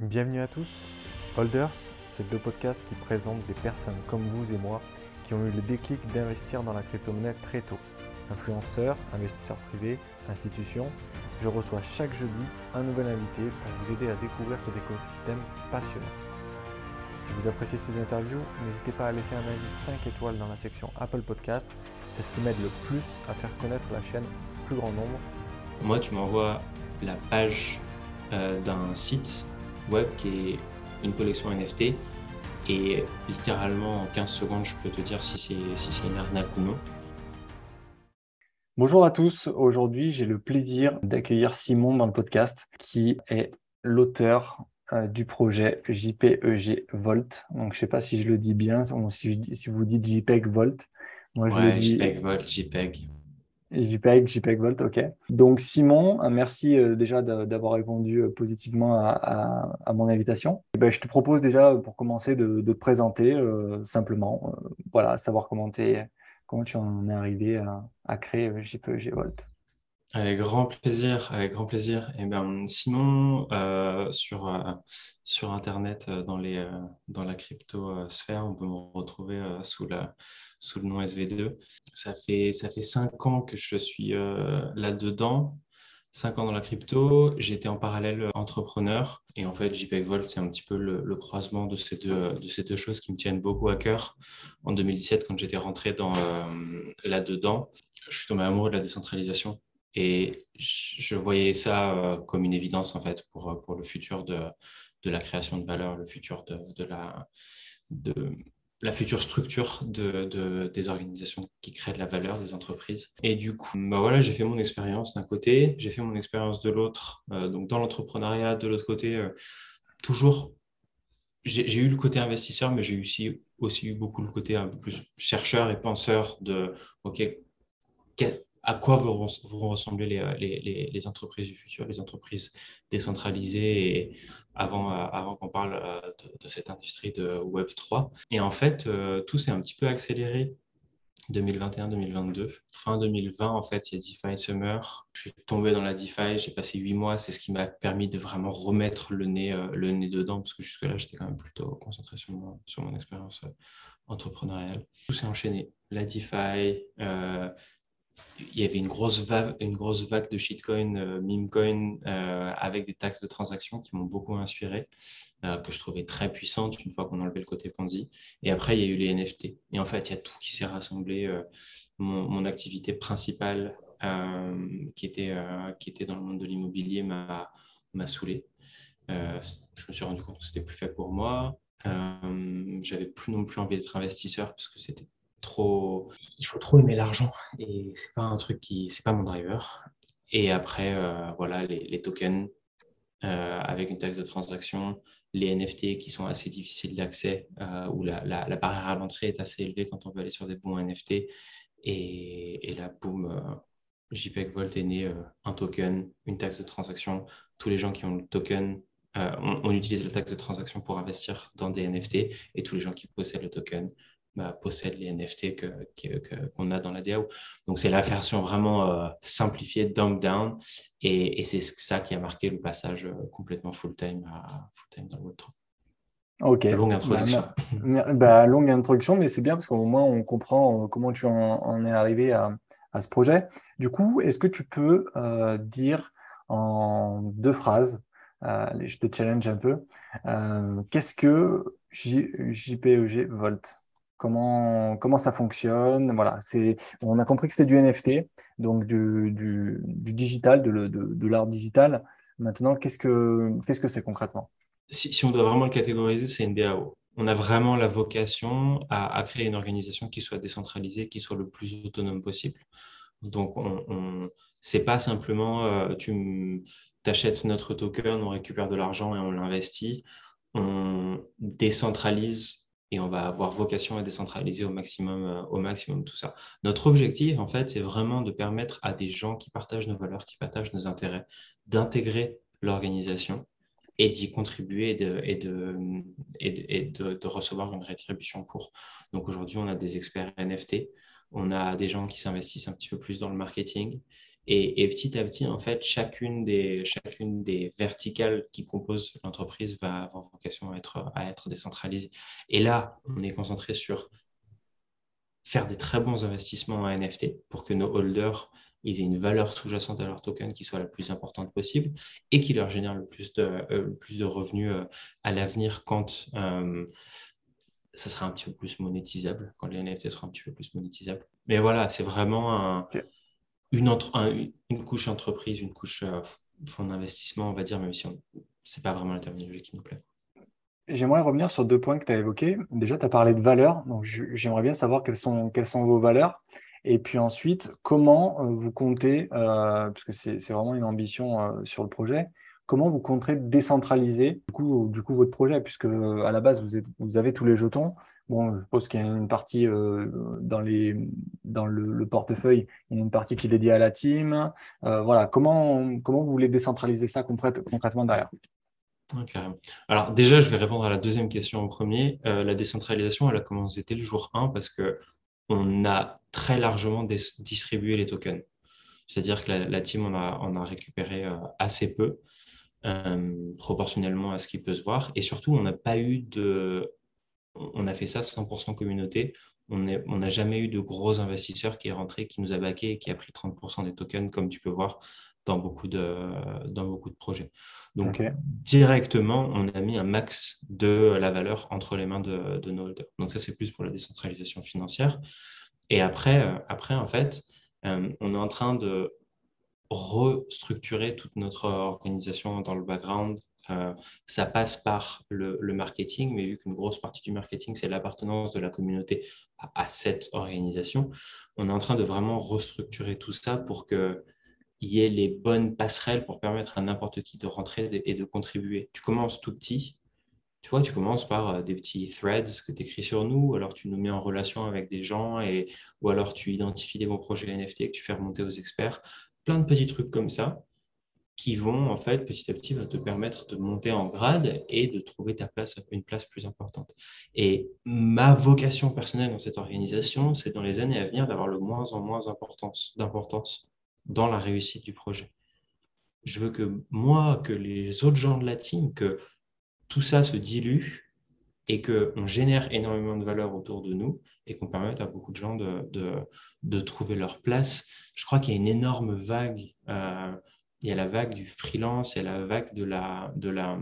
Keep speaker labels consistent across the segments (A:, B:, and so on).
A: Bienvenue à tous. Holders, c'est le podcast qui présente des personnes comme vous et moi qui ont eu le déclic d'investir dans la crypto-monnaie très tôt. Influenceurs, investisseurs privés, institutions, je reçois chaque jeudi un nouvel invité pour vous aider à découvrir cet écosystème passionnant. Si vous appréciez ces interviews, n'hésitez pas à laisser un avis 5 étoiles dans la section Apple Podcast. C'est ce qui m'aide le plus à faire connaître la chaîne au plus grand nombre.
B: Moi, tu m'envoies la page euh, d'un site web qui est une collection NFT. Et littéralement, en 15 secondes, je peux te dire si c'est si une arnaque ou non.
A: Bonjour à tous. Aujourd'hui, j'ai le plaisir d'accueillir Simon dans le podcast, qui est l'auteur euh, du projet JPEG Volt. Donc, je ne sais pas si je le dis bien, si, si vous dites JPEG Volt.
B: Moi, je le dis. JPEG Volt, JPEG.
A: JPEG, JPEG Volt, ok. Donc Simon, euh, merci euh, déjà d'avoir répondu euh, positivement à, mon invitation. Eh ben, je te propose déjà pour commencer de, te présenter simplement, voilà, savoir comment, comment tu en es arrivé à, créer JPEG Volt.
B: Avec grand plaisir, avec grand plaisir. Et eh ben, Simon, sur, sur Internet, dans, les, dans la crypto sphère, on peut me retrouver sous la, sous le nom SV2. Ça fait, ça fait cinq ans que je suis euh, là-dedans. Cinq ans dans la crypto, j'étais en parallèle entrepreneur et en fait JPEG Volt c'est un petit peu le, croisement de ces, deux, de choses qui me tiennent beaucoup à cœur. En 2017 quand j'étais rentré dans euh, là-dedans, je suis tombé amoureux de la décentralisation et je voyais ça euh, comme une évidence en fait pour, pour le futur de, de la création de valeur, le futur de, de la, de, la future structure de, des organisations qui créent de la valeur des entreprises. Et du coup, bah voilà, j'ai fait mon expérience d'un côté, j'ai fait mon expérience de l'autre, euh, donc dans l'entrepreneuriat, de l'autre côté, euh, toujours, j'ai eu le côté investisseur, mais j'ai aussi, aussi eu beaucoup le côté un peu plus chercheur et penseur de, OK, à quoi vont, ressembler euh, les, entreprises du futur, les entreprises décentralisées, euh, avant qu'on parle euh, de, cette industrie de Web 3. Et en fait, tout s'est un petit peu accéléré 2021-2022. Fin 2020, en fait, il y a DeFi Summer. Je suis tombé dans la DeFi, j'ai passé huit mois. C'est ce qui m'a permis de vraiment remettre le nez, le nez dedans, parce que jusque-là, j'étais quand même plutôt concentré sur mon expérience entrepreneuriale. Tout s'est enchaîné. La DeFi, il y avait une grosse vague, une grosse vague de shitcoin, euh, euh, avec des taxes de transaction qui m'ont beaucoup inspiré, euh, que je trouvais très puissantes une fois qu'on enlevait le côté Ponzi. Et après, il y a eu les NFT. Et en fait, il y a tout qui s'est rassemblé. Mon, activité principale, qui, était, qui était dans le monde de l'immobilier, m'a saoulé. je me suis rendu compte que c'était plus fait pour moi. J'avais plus non plus envie d'être investisseur parce que c'était trop, il faut trop aimer l'argent et c'est pas un truc qui, c'est pas mon driver. Et après, euh, voilà, les, tokens euh, avec une taxe de transaction, les NFT qui sont assez difficiles d'accès, euh, où la, barrière à l'entrée est assez élevée quand on veut aller sur des bons NFT. Et, et là, boum, JPEG Volt est né, un token, une taxe de transaction. Tous les gens qui ont le token on, utilise la taxe de transaction pour investir dans des NFT et tous les gens qui possèdent le token possède les NFT qu'on a dans la DAO. Donc, c'est la version vraiment euh, simplifiée, dumb down, et, c'est ça qui a marqué le passage euh, complètement full-time à full-time dans le Web3.
A: Ok.
B: Longue introduction.
A: Bah, bah, longue introduction, mais c'est bien parce qu'au moins on comprend euh, comment tu en, es arrivé à, ce projet. Du coup, est-ce que tu peux dire en deux phrases, je te challenge un peu, qu'est-ce que JPEG Volt? Comment, comment ça fonctionne. Voilà, c'est, on a compris que c'était du NFT, donc du, du, digital, de, de, l'art digital. Maintenant, qu'est-ce que qu'est-ce que c'est concrètement?
B: Si, si, on doit vraiment le catégoriser, c'est une DAO. On a vraiment la vocation à, créer une organisation qui soit décentralisée, qui soit le plus autonome possible. Donc, on, on c'est pas simplement euh, tu achètes notre token, on récupère de l'argent et on l'investit. On décentralise et on va avoir vocation à décentraliser au maximum, euh, au maximum tout ça. Notre objectif, en fait, c'est vraiment de permettre à des gens qui partagent nos valeurs, qui partagent nos intérêts, d'intégrer l'organisation et d'y contribuer et, de, recevoir une rétribution pour. Donc aujourd'hui, on a des experts NFT, on a des gens qui s'investissent un petit peu plus dans le marketing Et, petit à petit, en fait, chacune des, chacune des verticales qui composent l'entreprise va avoir vocation à être, à être décentralisée. Et là, on est concentré sur faire des très bons investissements en NFT pour que nos holders aient une valeur sous-jacente à leur token qui soit la plus importante possible et qui leur génère le plus de, euh, plus de revenus euh, à l'avenir quand euh, ça sera un petit peu plus monétisable, quand les NFT seront un petit peu plus monétisables. Mais voilà, c'est vraiment une, couche entreprise, une couche fonds d'investissement, on va dire, même si ce n'est pas vraiment la terminologie qui nous plaît.
A: J'aimerais revenir sur deux points que tu as évoqués. Déjà, tu as parlé de valeurs. Donc, j'aimerais bien savoir quelles sont, quelles sont vos valeurs. Et puis ensuite, comment euh, vous comptez, euh, parce que c'est vraiment une ambition euh, sur le projet, comment vous comptez décentraliser du coup, votre projet, puisque à la base, vous, avez tous les jetons. Bon, je suppose qu'il y a une partie dans, les, dans le, portefeuille, il y a une partie qui est dédiée à la team. voilà, comment, comment vous voulez décentraliser ça concrètement derrière?
B: Alors déjà, je vais répondre à la deuxième question en premier. la décentralisation, elle a commencé dès le jour 1 parce que on a très largement distribué les tokens. C'est-à-dire que la, team en a, récupéré euh, assez peu, euh, proportionnellement à ce qui peut se voir. Et surtout, on n'a pas eu de. On a fait ça 100% communauté. On n'a jamais eu de gros investisseurs qui est rentré, qui nous a baqué et qui a pris 30% des tokens, comme tu peux voir dans beaucoup de, dans beaucoup de projets. Donc, directement, on a mis un max de la valeur entre les mains de, de nos holders. Donc, ça, c'est plus pour la décentralisation financière. Et après, euh, après en fait, euh, on est en train de restructurer toute notre organisation dans le background. Euh, ça passe par le, marketing, mais vu qu'une grosse partie du marketing, c'est l'appartenance de la communauté à, cette organisation, on est en train de vraiment restructurer tout ça pour que il y ait les bonnes passerelles pour permettre à n'importe qui de rentrer et de contribuer. Tu commences tout petit, tu vois, tu commences par euh, des petits threads que tu écris sur nous, alors tu nous mets en relation avec des gens, et, ou alors tu identifies des bons projets NFT que tu fais remonter aux experts. Plein de petits trucs comme ça qui vont, en fait, petit à petit, te permettre de monter en grade et de trouver ta place, une place plus importante. Et ma vocation personnelle dans cette organisation, c'est dans les années à venir d'avoir le moins en moins d'importance dans la réussite du projet. Je veux que moi, que les autres gens de la team, que tout ça se dilue et qu'on génère énormément de valeur autour de nous et qu'on permette à beaucoup de gens de, de, trouver leur place. Je crois qu'il y a une énorme vague. Euh, il y a la vague du freelance, il y a la vague de la, de la,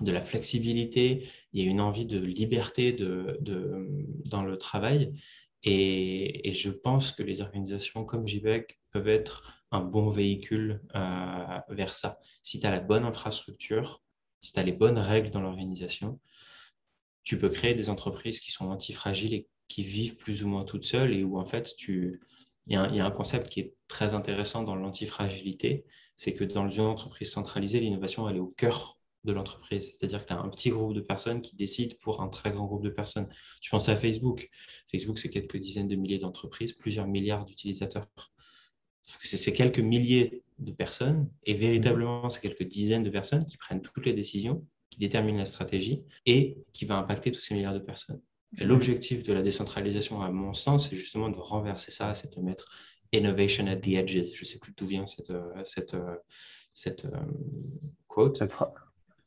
B: de la flexibilité, il y a une envie de liberté de, de dans le travail. Et, je pense que les organisations comme JBEC peuvent être un bon véhicule euh, vers ça. Si tu as la bonne infrastructure, si tu as les bonnes règles dans l'organisation, tu peux créer des entreprises qui sont antifragiles et qui vivent plus ou moins toutes seules et où en fait tu il y, a un, concept qui est très intéressant dans l'antifragilité, c'est que dans une entreprise centralisée, l'innovation, elle est au cœur de l'entreprise. C'est-à-dire que tu as un petit groupe de personnes qui décident pour un très grand groupe de personnes. Tu penses à Facebook. Facebook, c'est quelques dizaines de milliers d'entreprises, plusieurs milliards d'utilisateurs c'est quelques milliers de personnes, et véritablement, c'est quelques dizaines de personnes qui prennent toutes les décisions, qui déterminent la stratégie et qui va impacter tous ces milliards de personnes. l'objectif de la décentralisation, à mon sens, c'est justement de renverser ça, c'est de mettre innovation at the edges. Je ne sais plus d'où vient cette, euh, cette, euh, cette euh, quote.
A: Cette, phrase.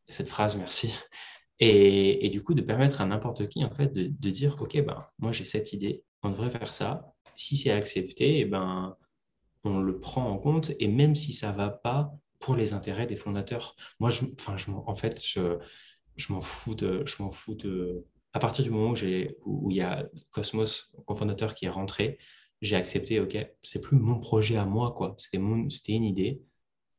B: cette phrase, merci. Et, et, du coup, de permettre à n'importe qui, en fait, de, de, dire, OK, ben, moi, j'ai cette idée, on devrait faire ça. Si c'est accepté, eh ben, on le prend en compte et même si ça ne va pas pour les intérêts des fondateurs. Moi, enfin, en fait, je, m'en fous de, je m'en fous de. À partir du moment où, j'ai, où il y a Cosmos, cofondateur, qui est rentré, j'ai accepté, OK, c'est plus mon projet à moi, quoi. C'était, mon, c'était une idée.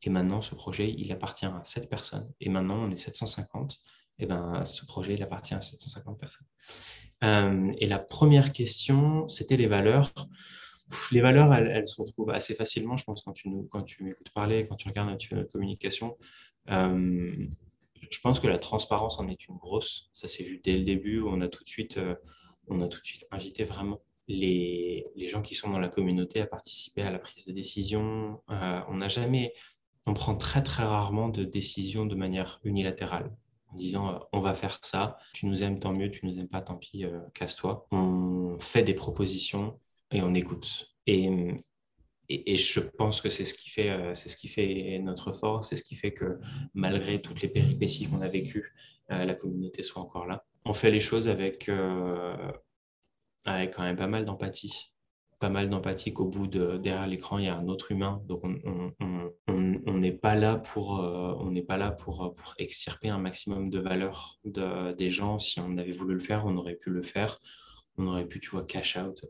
B: Et maintenant, ce projet, il appartient à 7 personnes. Et maintenant, on est 750. Et ben, ce projet, il appartient à 750 personnes. Euh, et la première question, c'était les valeurs les valeurs, elles, se retrouvent assez facilement, je pense, quand tu, quand tu m'écoutes parler, quand tu regardes notre communication. Euh, je pense que la transparence en est une grosse. Ça s'est vu dès le début. On a tout de suite, euh, on a tout de suite invité vraiment les, les, gens qui sont dans la communauté à participer à la prise de décision. Euh, on n'a jamais, on prend très très rarement de décision de manière unilatérale en disant on va faire ça, tu nous aimes tant mieux, tu nous aimes pas tant pis, casse-toi. On fait des propositions et on écoute. Et et, je pense que c'est ce qui fait, euh, c'est ce qui fait notre force, c'est ce qui fait que malgré toutes les péripéties qu'on a vécues, euh, la communauté soit encore là. On fait les choses avec, euh, avec quand même pas mal d'empathie. Pas mal d'empathie qu'au bout de derrière l'écran, il y a un autre humain. Donc on n'est pas là pour on pas là pour, pour extirper un maximum de valeur de, des gens. Si on avait voulu le faire, on aurait pu le faire. On aurait pu, tu vois, cash out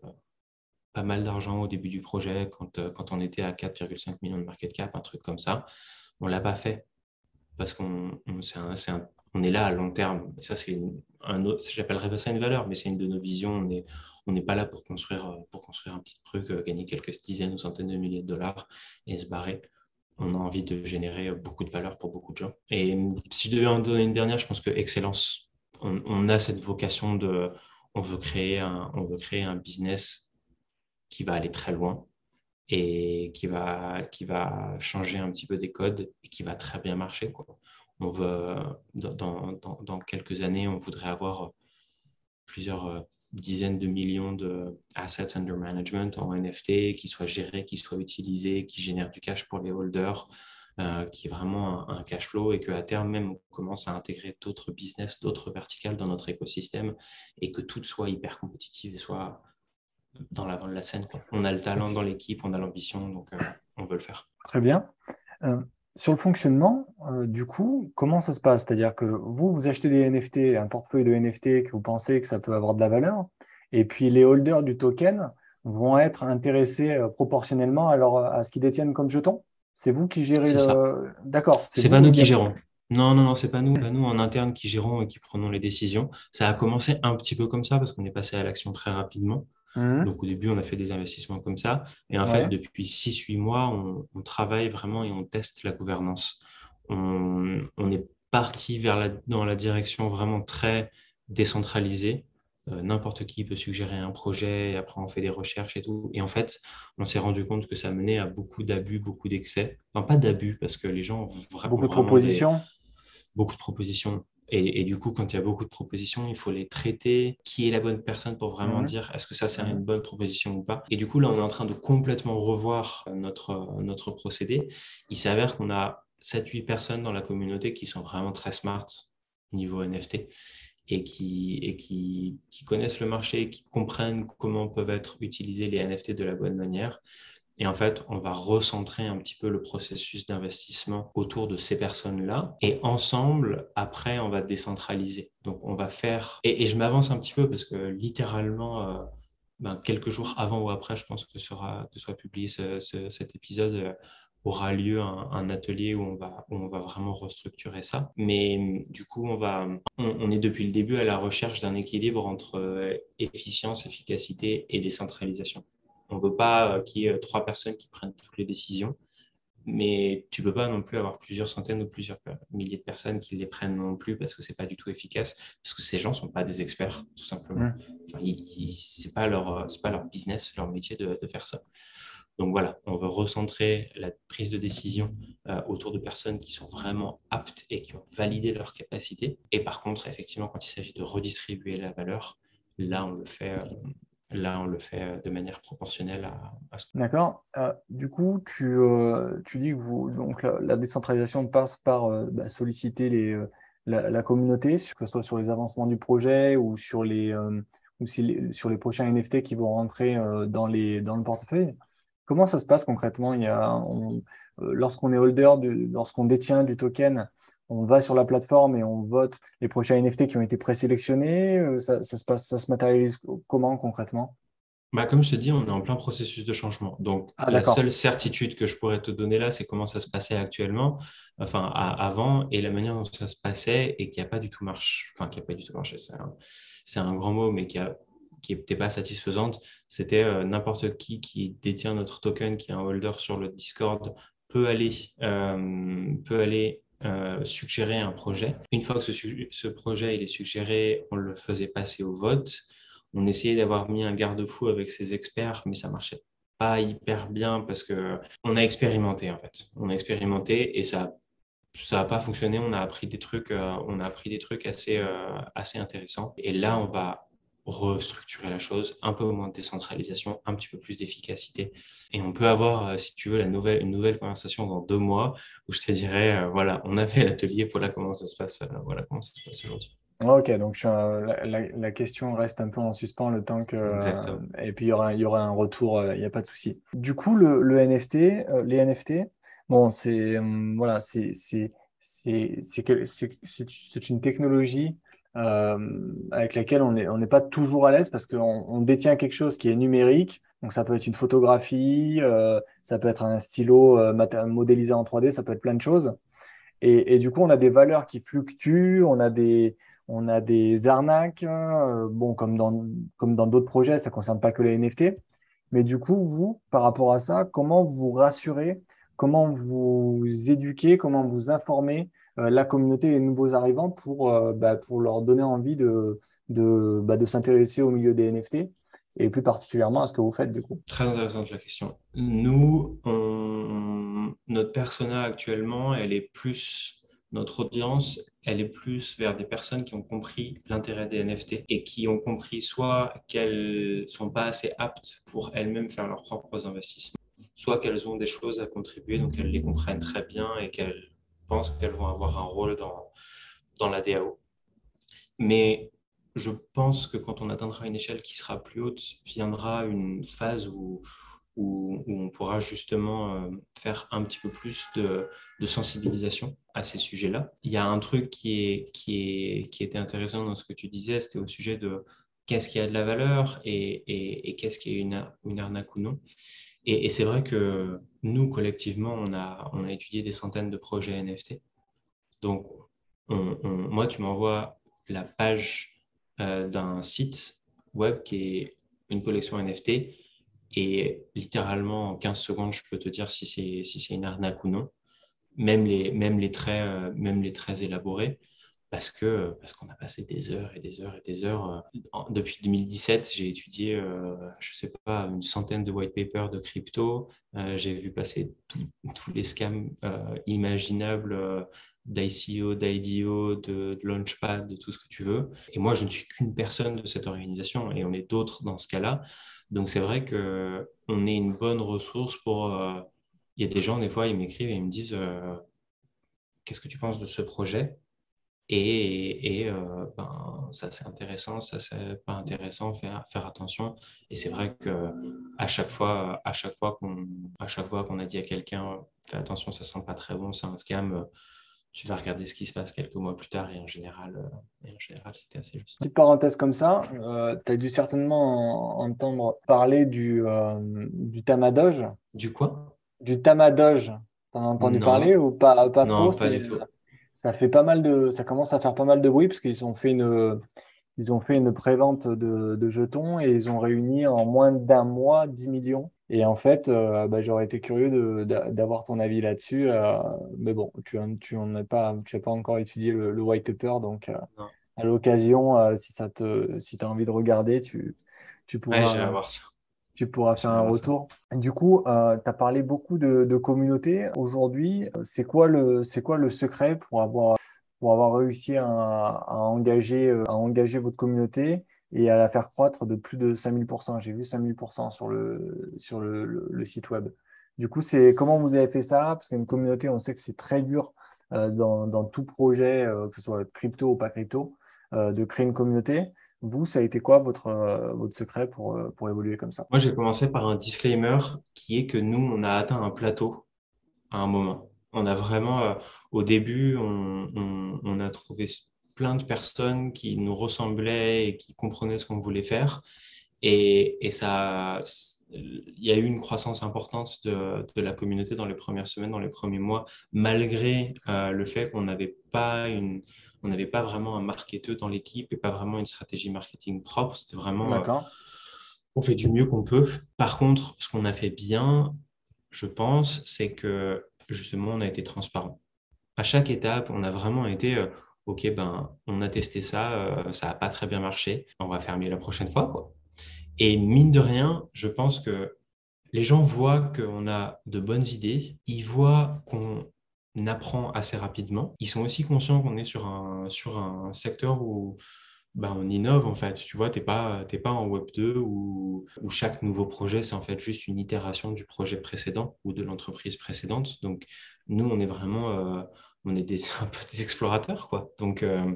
B: pas mal d'argent au début du projet quand, euh, quand on était à 4,5 millions de market cap, un truc comme ça. On ne l'a pas fait parce qu'on on, est, est là à long terme. Ça, c'est un autre, j'appellerais pas ça une valeur, mais c'est une de nos visions. On n'est on pas là pour construire, euh, pour construire un petit truc, euh, gagner quelques dizaines ou centaines de milliers de dollars et se barrer. On a envie de générer beaucoup de valeur pour beaucoup de gens. Et si je devais en donner une dernière, je pense que excellence, on, on a cette vocation de, on veut créer un, on veut créer un business qui va aller très loin et qui va, qui va changer un petit peu des codes et qui va très bien marcher. Quoi. On veut, dans, dans, dans, quelques années, on voudrait avoir plusieurs euh, dizaines de millions de assets under management en NFT qui soient gérés, qui soient utilisés, qui génèrent du cash pour les holders, euh, qui est vraiment un, cash flow et qu'à terme même on commence à intégrer d'autres business, d'autres verticales dans notre écosystème et que tout soit hyper compétitif et soit dans l'avant de la scène. On a le talent dans l'équipe, on a l'ambition, donc euh, on veut le faire.
A: Très bien. Euh, sur le fonctionnement, euh, du coup, comment ça se passe? C'est-à-dire que vous, vous achetez des NFT, un portefeuille de NFT que vous pensez que ça peut avoir de la valeur, et puis les holders du token vont être intéressés proportionnellement à, à ce qu'ils détiennent comme jeton C'est vous qui gérez le... D'accord.
B: C'est pas nous qui gérons. Non, non, non, c'est pas nous, pas nous en interne qui gérons et qui prenons les décisions. Ça a commencé un petit peu comme ça parce qu'on est passé à l'action très rapidement. Mmh. Donc au début, on a fait des investissements comme ça. Et en fait, depuis 6-8 mois, on, travaille vraiment et on teste la gouvernance. On, est parti vers la, dans la direction vraiment très décentralisée. Euh, n'importe qui peut suggérer un projet, et après on fait des recherches et tout. Et en fait, on s'est rendu compte que ça menait à beaucoup d'abus, beaucoup d'excès. Enfin, pas d'abus, parce que les gens ont
A: vraiment. Beaucoup de propositions
B: Beaucoup de propositions. Et, du coup, quand il y a beaucoup de propositions, il faut les traiter. Qui est la bonne personne pour vraiment dire est-ce que ça, c'est une bonne proposition ou pas? Et du coup, là, on est en train de complètement revoir notre, notre procédé. Il s'avère qu'on a 7-8 personnes dans la communauté qui sont vraiment très smart niveau NFT et qui, et qui, qui connaissent le marché, qui comprennent comment peuvent être utilisés les NFT de la bonne manière et en fait, on va recentrer un petit peu le processus d'investissement autour de ces personnes-là. Et ensemble, après, on va décentraliser. Donc, on va faire... Et, je m'avance un petit peu parce que littéralement, euh, ben, quelques jours avant ou après, je pense que, sera, que soit publié cet épisode, euh, aura lieu un, atelier où on, va, on va vraiment restructurer ça. Mais du coup, on, va, on, est depuis le début à la recherche d'un équilibre entre euh, efficience, efficacité et décentralisation. On ne veut pas euh, qu'il y ait euh, trois personnes qui prennent toutes les décisions, mais tu ne peux pas non plus avoir plusieurs centaines ou plusieurs milliers de personnes qui les prennent non plus parce que ce n'est pas du tout efficace, parce que ces gens ne sont pas des experts, tout simplement. ce n'est pas, leur, pas leur business, leur métier de, faire ça. Donc voilà, on veut recentrer la prise de décision euh, autour de personnes qui sont vraiment aptes et qui ont validé leur capacité. Et par contre, effectivement, quand il s'agit de redistribuer la valeur, là, on le fait, Là, on le fait euh, de manière proportionnelle à, ce
A: D'accord. Euh, du coup, tu, euh, tu, dis que vous, donc, la, décentralisation passe par bah, solliciter les, la, communauté, que ce soit sur les avancements du projet ou sur les, ou sur les prochains NFT qui vont rentrer dans, les, dans le portefeuille. Comment ça se passe concrètement lorsqu'on est holder, lorsqu'on détient du token, on va sur la plateforme et on vote les prochains NFT qui ont été présélectionnés euh, ça, se passe, ça se matérialise comment concrètement?
B: Bah, comme je te dis, on est en plein processus de changement. Donc, ah, la seule certitude que je pourrais te donner là, c'est comment ça se passait actuellement, enfin avant, et la manière dont ça se passait, et qui n'a pas du tout marché, enfin qui n'a pas du tout marché, c'est un, grand mot, mais qui n'était pas satisfaisante. C'était euh, n'importe qui qui détient notre token, qui est un holder sur le Discord, peut aller, euh, peut aller euh, suggérer un projet. Une fois que ce, projet il est suggéré, on le faisait passer au vote. On essayait d'avoir mis un garde-fou avec ses experts, mais ça marchait pas hyper bien parce que on a expérimenté en fait. On a expérimenté et ça ça n'a pas fonctionné. On a appris des trucs, euh, on a appris des trucs assez euh, assez intéressants. Et là, on va restructurer la chose, un peu moins de décentralisation, un petit peu plus d'efficacité. Et on peut avoir, euh, si tu veux, la nouvelle, une nouvelle conversation dans deux mois où je te dirais, euh, voilà, on a fait l'atelier, voilà comment ça se passe, euh, voilà comment ça se passe aujourd'hui.
A: Ok, donc la, question reste un peu en suspens le temps que. et puis il y aura, y aura un retour, il n'y a pas de souci. Du coup, le, le NFT, les NFT, bon, c'est voilà, c'est une technologie euh, avec laquelle on n'est pas toujours à l'aise parce qu'on on détient quelque chose qui est numérique. Donc ça peut être une photographie, euh, ça peut être un stylo euh, modélisé en 3D, ça peut être plein de choses. Et, du coup, on a des valeurs qui fluctuent, on a des, arnaques, bon, comme dans comme dans d'autres projets, ça ne concerne pas que les NFT. Mais du coup, vous, par rapport à ça, comment vous rassurez, comment vous éduquez, comment vous informez euh, la communauté les nouveaux arrivants pour, euh, bah, pour leur donner envie de, de, bah, de s'intéresser au milieu des NFT et plus particulièrement à ce que vous faites du coup
B: Très intéressante la question. Nous, notre persona actuellement, elle est plus, notre audience, elle est plus vers des personnes qui ont compris l'intérêt des NFT et qui ont compris soit qu'elles sont pas assez aptes pour elles-mêmes faire leurs propres investissements, soit qu'elles ont des choses à contribuer, donc elles les comprennent très bien et qu'elles pense qu'elles vont avoir un rôle dans, dans la DAO. Mais je pense que quand on atteindra une échelle qui sera plus haute, viendra une phase où, où, on pourra justement euh, faire un petit peu plus de, de sensibilisation à ces sujets-là. Il y a un truc qui, est, qui, est, qui était intéressant dans ce que tu disais, c'était au sujet de qu'est-ce qui a de la valeur et, et, qu'est-ce qui est une, une arnaque ou non. Et, c'est vrai que nous, collectivement, on a, on a étudié des centaines de projets NFT. Donc, moi, tu m'envoies la page euh, d'un site web qui est une collection NFT et littéralement en 15 secondes, je peux te dire si c'est si une arnaque ou non, même les, même les, traits, euh, même les traits élaborés parce que parce qu'on a passé des heures et des heures et des heures. Euh, depuis 2017, j'ai étudié, euh, je sais pas, une centaine de white papers de crypto. Euh, j'ai vu passer tous les scams imaginables d'ICO, d'IDO, de, Launchpad, de tout ce que tu veux. Et moi, je ne suis qu'une personne de cette organisation et on est d'autres dans ce cas-là. Donc, c'est vrai que on est une bonne ressource pour. Il y a des gens, des fois, ils m'écrivent et ils me disent Qu'est-ce que tu penses de ce projet? Et, et euh, ben, ça c'est intéressant, ça c'est pas intéressant, faire, faire attention. Et c'est vrai que à chaque fois, à chaque fois qu'on, à chaque fois qu'on a dit à quelqu'un, fais attention, ça sent pas très bon, c'est un scam, tu vas regarder ce qui se passe quelques mois plus tard et en général, euh, et en général c'était assez juste.
A: Petite parenthèse comme ça, euh, tu as dû certainement entendre parler du, du Tamadoge.
B: Du quoi?
A: Du Tamadoge. T'en as entendu parler ou pas, pas
B: non, pas du tout
A: ça fait pas mal de, ça commence à faire pas mal de bruit parce qu'ils ont fait une, ils ont fait une prévente de, de, jetons et ils ont réuni en moins d'un mois 10 millions. Et en fait, euh, bah, j'aurais été curieux d'avoir ton avis là-dessus. Euh, mais bon, tu n'as tu pas, tu pas encore étudié le, white paper. Donc, euh, à l'occasion, si, ça te, si tu as envie de regarder, tu, tu pourras.
B: ça
A: tu pourras faire un retour. Du coup, euh, tu as parlé beaucoup de, de communauté. Aujourd'hui, c'est quoi, le, quoi le secret pour avoir, pour avoir réussi à, à, engager, euh, à engager votre communauté et à la faire croître de plus de 5000%. J'ai vu 5000% sur, le, sur le, le, site web. Du coup, c'est comment vous avez fait ça? Parce qu'une communauté, on sait que c'est très dur euh, dans, dans, tout projet, euh, que ce soit crypto ou pas crypto, euh, de créer une communauté. Vous, ça a été quoi votre, euh, votre secret pour, euh, pour évoluer comme ça?
B: Moi, j'ai commencé par un disclaimer qui est que nous, on a atteint un plateau à un moment. On a vraiment, euh, au début, on, a trouvé plein de personnes qui nous ressemblaient et qui comprenaient ce qu'on voulait faire. Et, et ça, il y a eu une croissance importante de, de, la communauté dans les premières semaines, dans les premiers mois, malgré le fait qu'on n'avait pas une, on n'avait pas vraiment un marketeur dans l'équipe et pas vraiment une stratégie marketing propre. C'était vraiment, euh, on fait du mieux qu'on peut. Par contre, ce qu'on a fait bien, je pense, c'est que justement, on a été transparent. À chaque étape, on a vraiment été, euh, OK, ben, on a testé ça, euh, ça n'a pas très bien marché, on va faire mieux la prochaine fois. Quoi. Et mine de rien, je pense que les gens voient qu'on a de bonnes idées, ils voient qu'on apprend assez rapidement. Ils sont aussi conscients qu'on est sur un, sur un secteur où bah, on innove en fait. Tu vois, tu n'es pas, pas en Web 2 où, où chaque nouveau projet, c'est en fait juste une itération du projet précédent ou de l'entreprise précédente. Donc, nous, on est vraiment, euh, on est des, un peu des explorateurs, quoi. Donc, euh,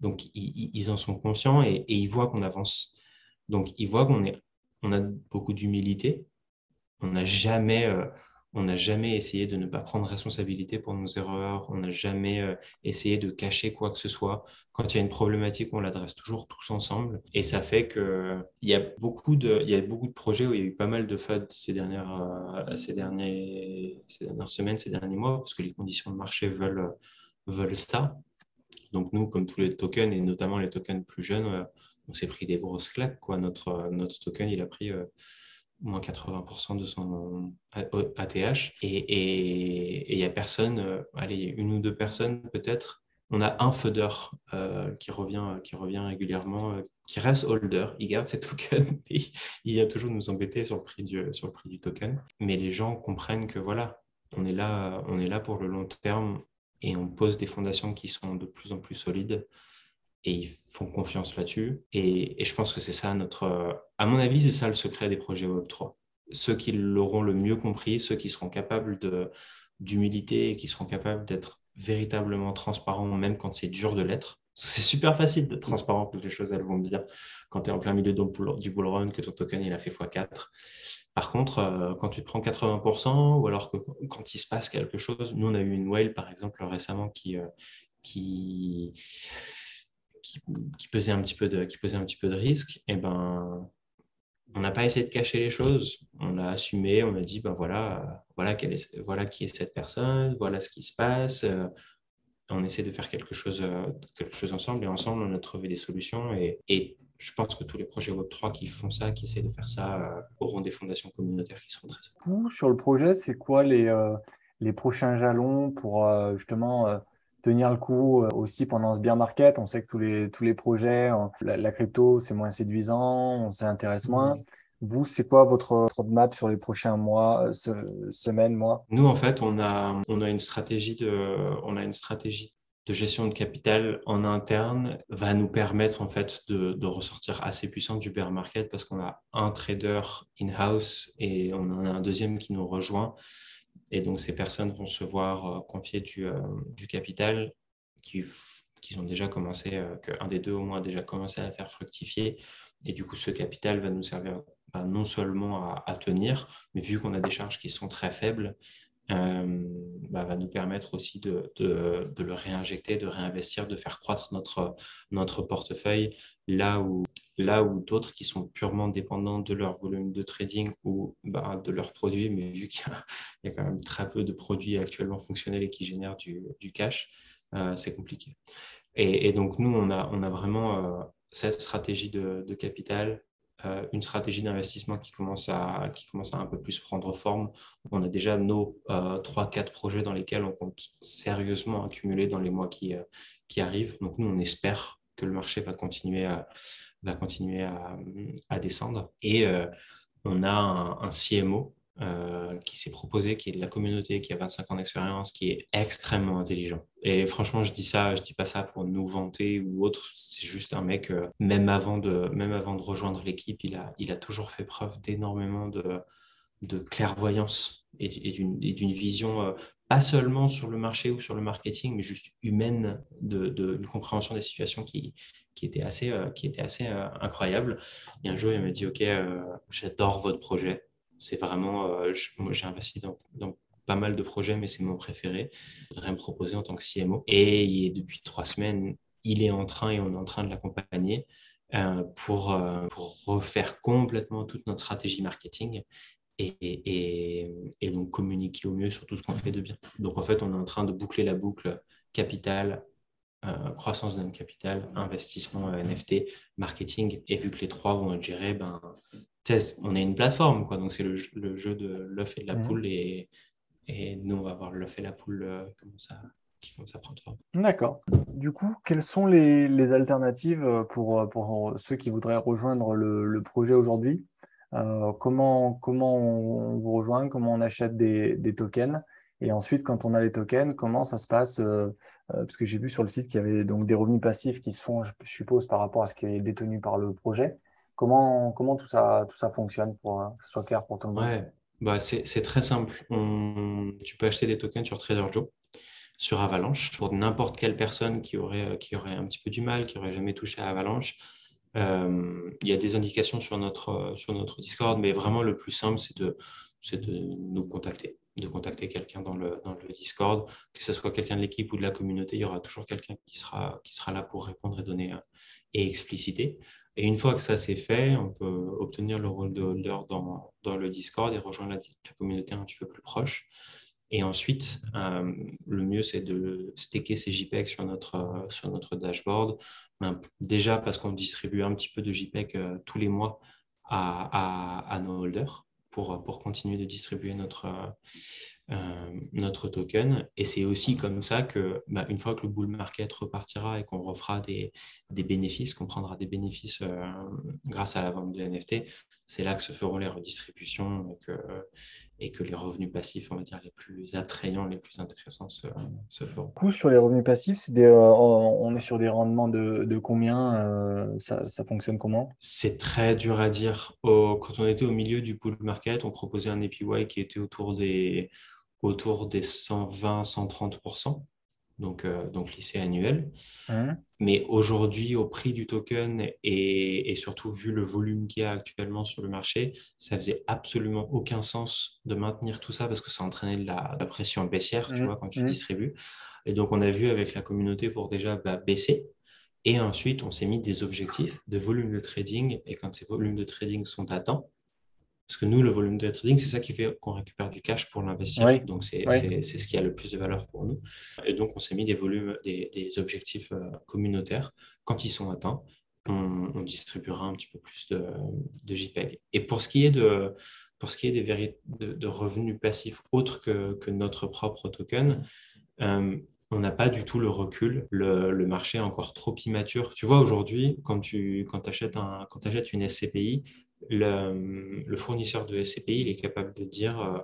B: donc ils, en sont conscients et, et ils voient qu'on avance. Donc, ils voient qu'on est, on a beaucoup d'humilité. On n'a jamais, euh, on n'a jamais essayé de ne pas prendre responsabilité pour nos erreurs. On n'a jamais euh, essayé de cacher quoi que ce soit. Quand il y a une problématique, on l'adresse toujours tous ensemble. Et ça fait qu'il y, a beaucoup de, beaucoup de projets où il y a eu pas mal de FUD ces dernières, euh, ces, dernières semaines, ces derniers mois, parce que les conditions de marché veulent, veulent ça. Donc nous, comme tous les tokens, et notamment les tokens plus jeunes, euh, on s'est pris des grosses claques. Notre token, il a pris moins 80% de son ATH. Et il n'y a personne, euh, allez, une ou deux personnes peut-être. On a un fodder euh, qui, revient, qui revient régulièrement, euh, qui reste holder, il garde ses tokens, il a toujours nous embêter sur le, prix du, sur le prix du token. Mais les gens comprennent que voilà, on est là, on est là pour le long terme et on pose des fondations qui sont de plus en plus solides et ils font confiance là-dessus. Et, je pense que c'est ça notre. À mon avis, c'est ça le secret des projets Web3. Ceux qui l'auront le mieux compris, ceux qui seront capables d'humilité et qui seront capables d'être véritablement transparents, même quand c'est dur de l'être. C'est super facile d'être transparent quand les choses elles vont bien. Quand tu es en plein milieu du bull run, que ton token il a fait x4. Par contre, euh, quand tu te prends 80%, ou alors que quand il se passe quelque chose, nous on a eu une whale par exemple récemment qui, euh, qui, qui, pesait un petit peu de, qui pesait un petit peu de risque, et eh ben, on n'a pas essayé de cacher les choses. On a assumé, on a dit, ben voilà, voilà, est, voilà qui est cette personne, voilà ce qui se passe. Euh, on essaie de faire quelque chose, euh, quelque chose ensemble, et ensemble, on a trouvé des solutions. Et, et je pense que tous les projets Web3 qui font ça, qui essaient de faire ça, euh, auront des fondations communautaires qui seront très.
A: Sur le projet, c'est quoi les, les prochains jalons pour justement tenir le coup euh, aussi pendant ce bear market. On sait que tous les, tous les projets, la, crypto, c'est moins séduisant, on s'intéresse moins. Mm. Vous, c'est quoi votre roadmap sur les prochains mois, euh, semaines, mois?
B: Nous, en fait, on a, on a une stratégie de, on a une stratégie de gestion de capital en interne va nous permettre en fait de, de ressortir assez puissant du bear market parce qu'on a un trader in-house et on en a un deuxième qui nous rejoint et donc, ces personnes vont se voir euh, confier du, euh, capital qui, ont déjà commencé, euh, qu'un des deux au moins a déjà commencé à faire fructifier. Et du coup, ce capital va nous servir bah, non seulement à, tenir, mais vu qu'on a des charges qui sont très faibles, bah, va nous permettre aussi de, de, de, le réinjecter, de réinvestir, de faire croître notre, notre portefeuille là où là où d'autres qui sont purement dépendants de leur volume de trading ou bah, de leurs produits, mais vu qu'il y, a quand même très peu de produits actuellement fonctionnels et qui génèrent du, cash, euh, c'est compliqué. Et, donc nous, on a, on a vraiment euh, cette stratégie de, capital, euh, une stratégie d'investissement qui, commence à, qui commence à un peu plus prendre forme. On a déjà nos 3-4 projets dans lesquels on compte sérieusement accumuler dans les mois qui, qui arrivent. Donc nous, on espère que le marché va continuer à va continuer à, descendre. Et euh, on a un, CMO euh, qui s'est proposé, qui est de la communauté, qui a 25 ans d'expérience, qui est extrêmement intelligent. Et franchement, je dis ça, je dis pas ça pour nous vanter ou autre. C'est juste un mec, euh, même, avant de, même avant de rejoindre l'équipe, il a, il a toujours fait preuve d'énormément de, de clairvoyance et d'une vision pas seulement sur le marché ou sur le marketing, mais juste humaine, de, de, compréhension des situations qui, qui était assez, euh, qui était assez euh, incroyable. Et un jour, il m'a dit, OK, euh, j'adore votre projet. C'est vraiment, moi j'ai investi dans, pas mal de projets, mais c'est mon préféré. Je voudrais me proposer en tant que CMO. Et depuis trois semaines, il est en train et on est en train de l'accompagner pour, pour, refaire complètement toute notre stratégie marketing et, donc communiquer au mieux sur tout ce qu'on fait de bien. Donc en fait, on est en train de boucler la boucle capital, euh, croissance notre capital, investissement euh, NFT, marketing. Et vu que les trois vont être gérés, ben, on est une plateforme. Quoi. Donc, c'est le, jeu de l'œuf et de la mmh. poule. Et, et, nous, on va voir l'œuf et la poule euh, comment ça, qui commence à prendre forme.
A: D'accord. Du coup, quelles sont les, les alternatives pour, pour, ceux qui voudraient rejoindre le, le projet aujourd'hui? Comment, comment on vous rejoint? Comment on achète des, des tokens? Et ensuite, quand on a les tokens, comment ça se passe Parce que j'ai vu sur le site qu'il y avait donc des revenus passifs qui se font, je suppose, par rapport à ce qui est détenu par le projet. Comment, comment tout, ça, tout ça fonctionne pour que ce soit clair pour tout le monde?
B: Ouais. bah, C'est très simple. Tu peux acheter des tokens sur TraderJoe sur Avalanche pour n'importe quelle personne qui aurait, aurait un petit peu du mal, qui aurait jamais touché à Avalanche. Euh, il y a des indications sur notre, sur Discord, mais vraiment le plus simple, c'est de, nous contacter, de contacter quelqu'un dans le, dans Discord, que ce soit quelqu'un de l'équipe ou de la communauté, il y aura toujours quelqu'un qui sera, là pour répondre et donner euh, et expliciter. Et une fois que ça c'est fait, on peut obtenir le rôle de holder dans, le Discord et rejoindre la, communauté un petit peu plus proche. Et ensuite, euh, le mieux, c'est de staker ces JPEG sur notre, euh, sur notre dashboard. Ben, déjà parce qu'on distribue un petit peu de JPEG euh, tous les mois à, à, nos holders pour, pour, continuer de distribuer notre, notre token. Et c'est aussi comme ça que, ben, une fois que le bull market repartira et qu'on refera des, des bénéfices, qu'on prendra des bénéfices grâce à la vente de NFT, c'est là que se feront les redistributions et que, et que les revenus passifs, on va dire, les plus attrayants, les plus intéressants se, se feront. Du
A: coup, sur les revenus passifs, des, euh, on est sur des rendements de, de combien euh, ça, ça, fonctionne comment?
B: C'est très dur à dire. quand on était au milieu du bull market, on proposait un APY qui était autour des, autour des 120-130% donc, euh, donc lycée annuel. Hein? Mais aujourd'hui, au prix du token et, et, surtout vu le volume qu'il y a actuellement sur le marché, ça faisait absolument aucun sens de maintenir tout ça parce que ça entraînait de la, pression baissière, tu mmh. vois, quand tu mmh. distribues. Et donc, on a vu avec la communauté pour déjà bah, baisser. Et ensuite, on s'est mis des objectifs de volume de trading. Et quand ces volumes de trading sont atteints, parce que nous, le volume de trading, c'est ça qui fait qu'on récupère du cash pour l'investir. Donc, c'est ce qui a le plus de valeur pour nous. Et donc, on s'est mis des volumes, des, objectifs euh, communautaires. Quand ils sont atteints, on, distribuera un petit peu plus de, de, JPEG. Et pour ce qui est de, pour ce qui est des de, revenus passifs autres que, que, notre propre token, euh, on n'a pas du tout le recul. Le, le, marché est encore trop immature. Tu vois, aujourd'hui, quand tu quand achètes, un, quand achètes une SCPI, le, fournisseur de SCPI il est capable de dire euh,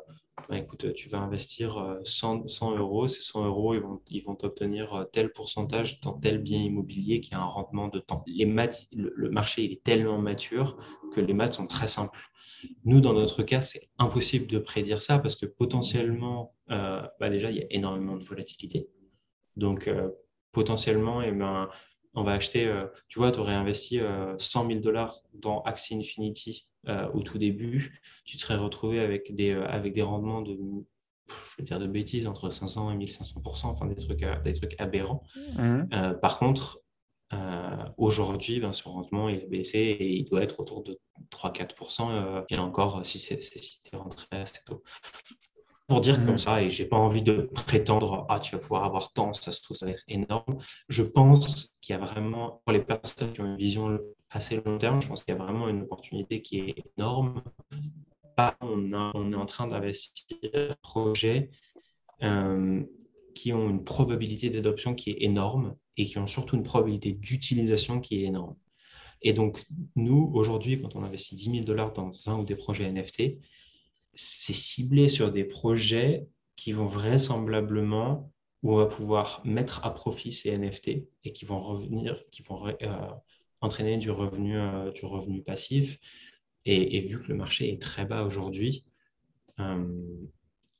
B: bah, écoute, tu vas investir 100, euh, euros, ces 100 euros, ils vont, ils vont obtenir euh, tel pourcentage dans tel bien immobilier qui a un rendement de temps. Les le, marché il est tellement mature que les maths sont très simples. Nous, dans notre cas, c'est impossible de prédire ça parce que potentiellement, bah, déjà, il y a énormément de volatilité. Donc, potentiellement, eh ben, on va acheter, euh, tu vois, tu aurais investi 100 000 dollars dans Axie Infinity euh, au tout début, tu te serais retrouvé avec des, euh, avec des rendements de, je vais dire de bêtises, entre 500 et 1500 enfin des trucs, des trucs aberrants. Mmh. par contre, aujourd'hui, ben, ce rendement il est baissé et il doit être autour de 3-4%. et encore, si c'est si rentré assez tôt pour dire comme mm. ça, et j'ai pas envie de prétendre ah tu vas pouvoir avoir tant, ça se trouve ça va être énorme. Je pense qu'il y a vraiment pour les personnes qui ont une vision assez long terme, je pense qu'il y a vraiment une opportunité qui est énorme. On, on est en train d'investir dans projets euh, qui ont une probabilité d'adoption qui est énorme et qui ont surtout une probabilité d'utilisation qui est énorme. Et donc, nous, aujourd'hui, quand on investit 10 000 dollars dans un ou des projets NFT, c'est ciblé sur des projets qui vont vraisemblablement, où on va pouvoir mettre à profit ces NFT et qui vont revenir, qui vont euh, entraîner du revenu, euh, du revenu passif. Et, vu que le marché est très bas aujourd'hui, euh,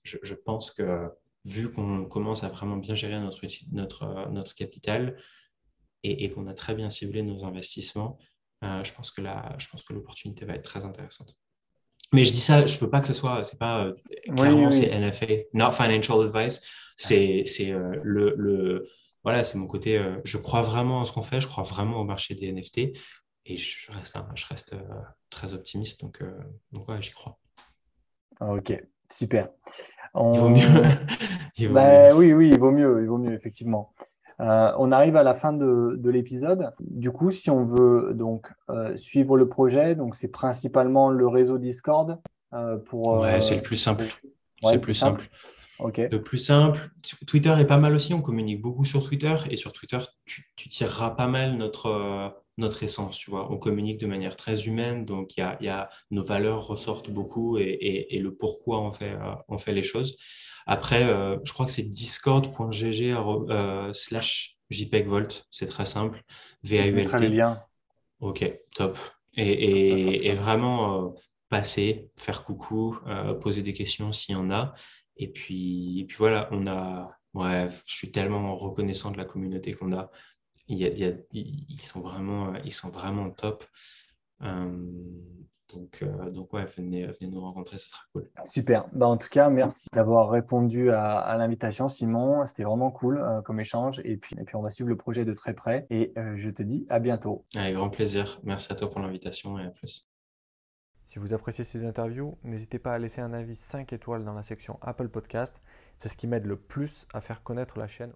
B: je, pense que vu qu'on commence à vraiment bien gérer notre, notre, notre capital et, et qu'on a très bien ciblé nos investissements, je pense que l'opportunité va être très intéressante. Mais je dis ça, je veux pas que ce soit, c'est pas euh, clairement c'est NFA, not financial advice. C'est c'est euh, le, le, voilà, c'est mon côté. Euh, je crois vraiment en ce qu'on fait, je crois vraiment au marché des NFT et je reste je reste très optimiste donc donc ouais, j'y crois.
A: Ok, super. Il
B: vaut mieux.
A: il vaut bah mieux. Oui, oui, il vaut mieux, il vaut mieux effectivement. Euh, on arrive à la fin de, l'épisode. Du coup, si on veut donc euh, suivre le projet, donc c'est principalement le réseau Discord
B: euh, pour. Ouais, c'est le plus simple. c'est le plus simple. Le plus simple. Twitter est pas mal aussi. On communique beaucoup sur Twitter et sur Twitter, tu, tireras pas mal notre notre essence, tu vois. On communique de manière très humaine, donc y a, y a, nos valeurs ressortent beaucoup et, et, et le pourquoi on fait, euh, on fait les choses. Après, euh, je crois que c'est discord.gg euh, slash jpegvolt, c'est très simple.
A: V-A-U-L-T. Je bien.
B: Ok, top. Et, et, et vraiment euh, passer, faire coucou, poser des questions s'il y en a. Et puis, et puis voilà, on a, ouais, je suis tellement reconnaissant de la communauté qu'on a. Il y a, il y a, ils sont vraiment, ils sont vraiment top. Euh, donc, euh, donc ouais, venez, venez, nous rencontrer, ce sera cool.
A: Super. Bah, en tout cas, merci d'avoir répondu à, à l'invitation, Simon. C'était vraiment cool euh, comme échange. Et puis, et puis, on va suivre le projet de très près. Et euh, je te dis à bientôt.
B: Avec grand plaisir. Merci à toi pour l'invitation et à plus.
A: Si vous appréciez ces interviews, n'hésitez pas à laisser un avis 5 étoiles dans la section Apple Podcast. C'est ce qui m'aide le plus à faire connaître la chaîne.